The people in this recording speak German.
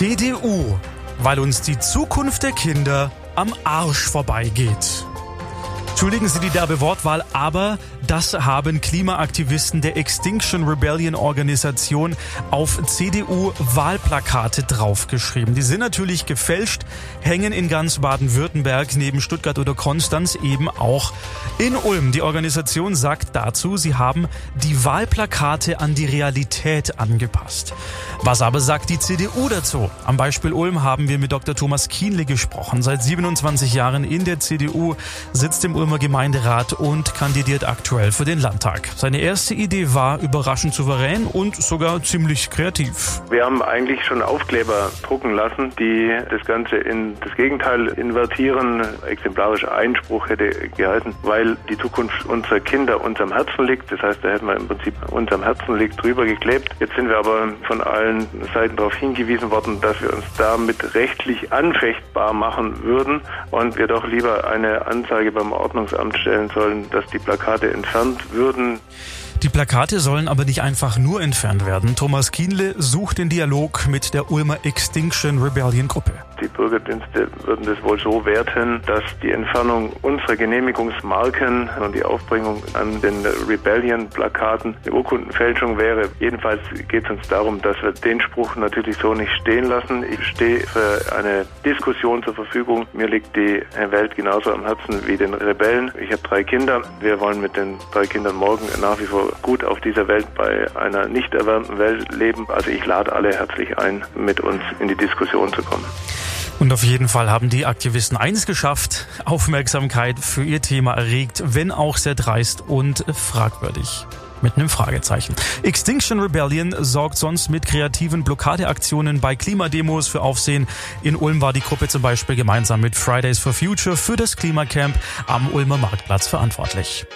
CDU, weil uns die Zukunft der Kinder am Arsch vorbeigeht. Entschuldigen Sie die derbe Wortwahl, aber das haben Klimaaktivisten der Extinction Rebellion Organisation auf CDU-Wahlplakate draufgeschrieben. Die sind natürlich gefälscht, hängen in ganz Baden-Württemberg neben Stuttgart oder Konstanz eben auch in Ulm. Die Organisation sagt dazu, sie haben die Wahlplakate an die Realität angepasst. Was aber sagt die CDU dazu? Am Beispiel Ulm haben wir mit Dr. Thomas Kienle gesprochen. Seit 27 Jahren in der CDU sitzt im Ulm Ulmer Gemeinderat und kandidiert aktuell für den Landtag. Seine erste Idee war überraschend souverän und sogar ziemlich kreativ. Wir haben eigentlich schon Aufkleber drucken lassen, die das Ganze in das Gegenteil invertieren. Exemplarischer Einspruch hätte gehalten, weil die Zukunft unserer Kinder uns am Herzen liegt. Das heißt, da hätten wir im Prinzip uns am Herzen liegt drüber geklebt. Jetzt sind wir aber von allen Seiten darauf hingewiesen worden, dass wir uns damit rechtlich anfechtbar machen würden und wir doch lieber eine Anzeige beim Ordnungsamt Ordnungsamt stellen sollen, dass die Plakate entfernt würden. Die Plakate sollen aber nicht einfach nur entfernt werden. Thomas Kienle sucht den Dialog mit der Ulmer Extinction Rebellion Gruppe. Die Bürgerdienste würden das wohl so werten, dass die Entfernung unserer Genehmigungsmarken und die Aufbringung an den Rebellion-Plakaten eine Urkundenfälschung wäre. Jedenfalls geht es uns darum, dass wir den Spruch natürlich so nicht stehen lassen. Ich stehe für eine Diskussion zur Verfügung. Mir liegt die Welt genauso am Herzen wie den Rebellen. Ich habe drei Kinder. Wir wollen mit den drei Kindern morgen nach wie vor gut auf dieser Welt bei einer nicht erwärmten Welt leben. Also ich lade alle herzlich ein, mit uns in die Diskussion zu kommen. Und auf jeden Fall haben die Aktivisten eins geschafft, Aufmerksamkeit für ihr Thema erregt, wenn auch sehr dreist und fragwürdig. Mit einem Fragezeichen. Extinction Rebellion sorgt sonst mit kreativen Blockadeaktionen bei Klimademos für Aufsehen. In Ulm war die Gruppe zum Beispiel gemeinsam mit Fridays for Future für das Klimacamp am Ulmer Marktplatz verantwortlich.